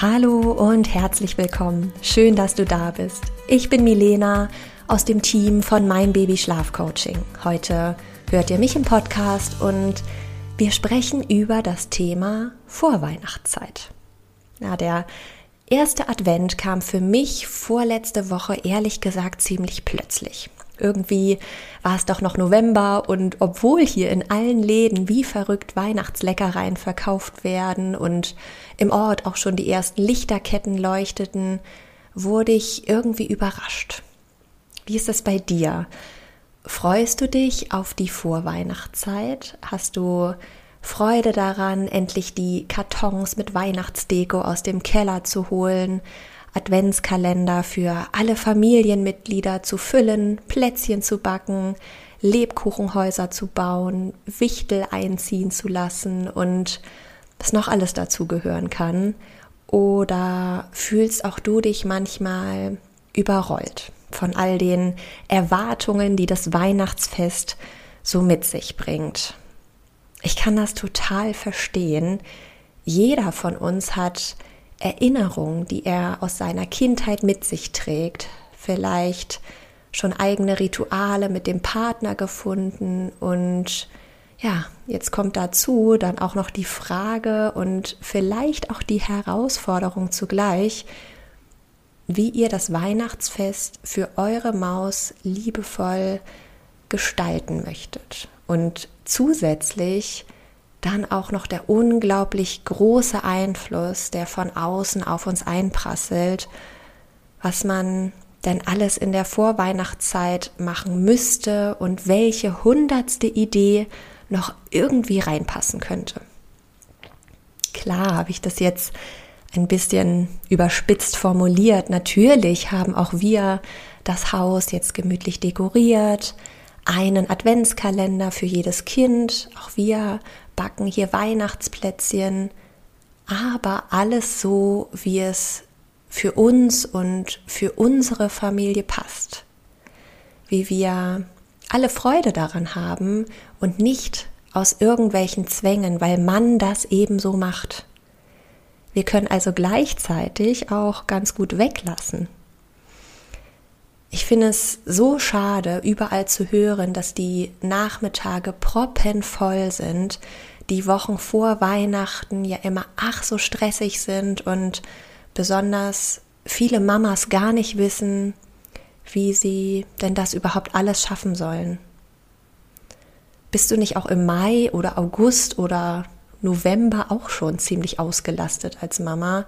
Hallo und herzlich willkommen. Schön, dass du da bist. Ich bin Milena aus dem Team von Mein Baby Schlaf Coaching. Heute hört ihr mich im Podcast und wir sprechen über das Thema Vorweihnachtszeit. Ja, der erste Advent kam für mich vorletzte Woche ehrlich gesagt ziemlich plötzlich. Irgendwie war es doch noch November und obwohl hier in allen Läden wie verrückt Weihnachtsleckereien verkauft werden und im Ort auch schon die ersten Lichterketten leuchteten, wurde ich irgendwie überrascht. Wie ist das bei dir? Freust du dich auf die Vorweihnachtszeit? Hast du Freude daran, endlich die Kartons mit Weihnachtsdeko aus dem Keller zu holen? Adventskalender für alle Familienmitglieder zu füllen, Plätzchen zu backen, Lebkuchenhäuser zu bauen, Wichtel einziehen zu lassen und was noch alles dazu gehören kann. Oder fühlst auch du dich manchmal überrollt von all den Erwartungen, die das Weihnachtsfest so mit sich bringt? Ich kann das total verstehen. Jeder von uns hat Erinnerungen, die er aus seiner Kindheit mit sich trägt, vielleicht schon eigene Rituale mit dem Partner gefunden und ja, jetzt kommt dazu dann auch noch die Frage und vielleicht auch die Herausforderung zugleich, wie ihr das Weihnachtsfest für eure Maus liebevoll gestalten möchtet. Und zusätzlich dann auch noch der unglaublich große Einfluss, der von außen auf uns einprasselt, was man denn alles in der Vorweihnachtszeit machen müsste und welche hundertste Idee noch irgendwie reinpassen könnte. Klar habe ich das jetzt ein bisschen überspitzt formuliert. Natürlich haben auch wir das Haus jetzt gemütlich dekoriert, einen Adventskalender für jedes Kind. Auch wir backen hier Weihnachtsplätzchen, aber alles so, wie es für uns und für unsere Familie passt. Wie wir alle Freude daran haben und nicht aus irgendwelchen Zwängen, weil man das eben so macht. Wir können also gleichzeitig auch ganz gut weglassen. Ich finde es so schade, überall zu hören, dass die Nachmittage proppenvoll sind, die Wochen vor Weihnachten ja immer ach so stressig sind und besonders viele Mamas gar nicht wissen, wie sie denn das überhaupt alles schaffen sollen. Bist du nicht auch im Mai oder August oder November auch schon ziemlich ausgelastet als Mama?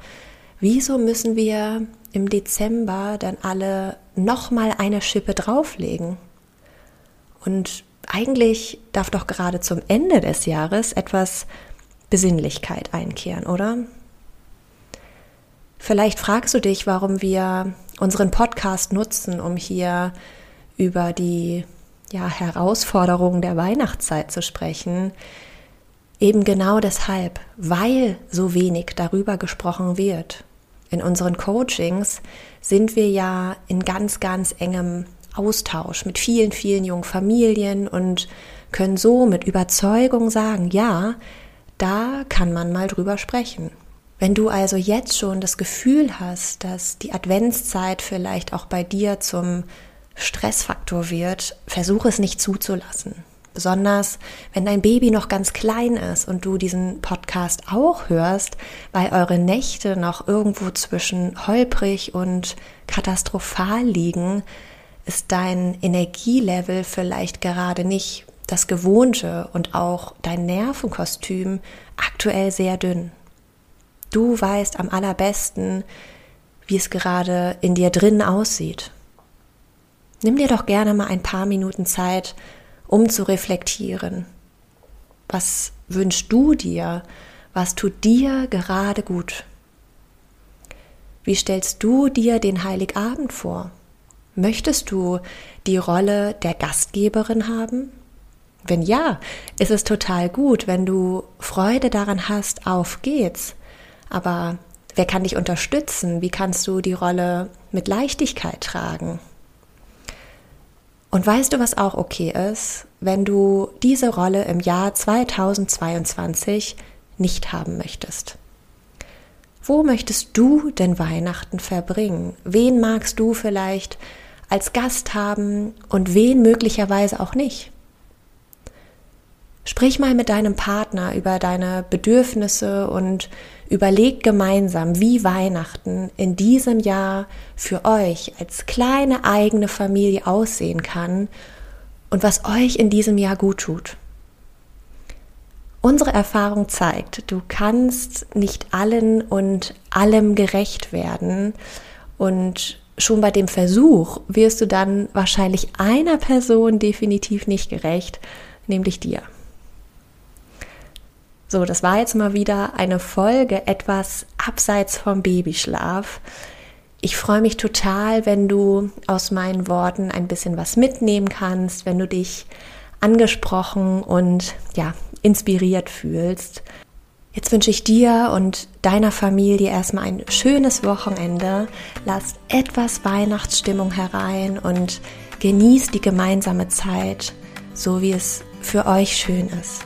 Wieso müssen wir im Dezember dann alle nochmal eine Schippe drauflegen? Und eigentlich darf doch gerade zum Ende des Jahres etwas Besinnlichkeit einkehren, oder? Vielleicht fragst du dich, warum wir unseren Podcast nutzen, um hier über die ja, Herausforderungen der Weihnachtszeit zu sprechen. Eben genau deshalb, weil so wenig darüber gesprochen wird. In unseren Coachings sind wir ja in ganz, ganz engem Austausch mit vielen, vielen jungen Familien und können so mit Überzeugung sagen, ja, da kann man mal drüber sprechen. Wenn du also jetzt schon das Gefühl hast, dass die Adventszeit vielleicht auch bei dir zum Stressfaktor wird, versuche es nicht zuzulassen. Besonders wenn dein Baby noch ganz klein ist und du diesen Podcast auch hörst, weil eure Nächte noch irgendwo zwischen holprig und katastrophal liegen, ist dein Energielevel vielleicht gerade nicht das gewohnte und auch dein Nervenkostüm aktuell sehr dünn. Du weißt am allerbesten, wie es gerade in dir drin aussieht. Nimm dir doch gerne mal ein paar Minuten Zeit, um zu reflektieren. Was wünschst du dir? Was tut dir gerade gut? Wie stellst du dir den Heiligabend vor? Möchtest du die Rolle der Gastgeberin haben? Wenn ja, ist es total gut, wenn du Freude daran hast, auf geht's. Aber wer kann dich unterstützen? Wie kannst du die Rolle mit Leichtigkeit tragen? Und weißt du, was auch okay ist, wenn du diese Rolle im Jahr 2022 nicht haben möchtest? Wo möchtest du denn Weihnachten verbringen? Wen magst du vielleicht als Gast haben und wen möglicherweise auch nicht? Sprich mal mit deinem Partner über deine Bedürfnisse und überleg gemeinsam, wie Weihnachten in diesem Jahr für euch als kleine eigene Familie aussehen kann und was euch in diesem Jahr gut tut. Unsere Erfahrung zeigt, du kannst nicht allen und allem gerecht werden und schon bei dem Versuch wirst du dann wahrscheinlich einer Person definitiv nicht gerecht, nämlich dir. So, das war jetzt mal wieder eine Folge etwas abseits vom Babyschlaf. Ich freue mich total, wenn du aus meinen Worten ein bisschen was mitnehmen kannst, wenn du dich angesprochen und ja, inspiriert fühlst. Jetzt wünsche ich dir und deiner Familie erstmal ein schönes Wochenende. Lasst etwas Weihnachtsstimmung herein und genießt die gemeinsame Zeit, so wie es für euch schön ist.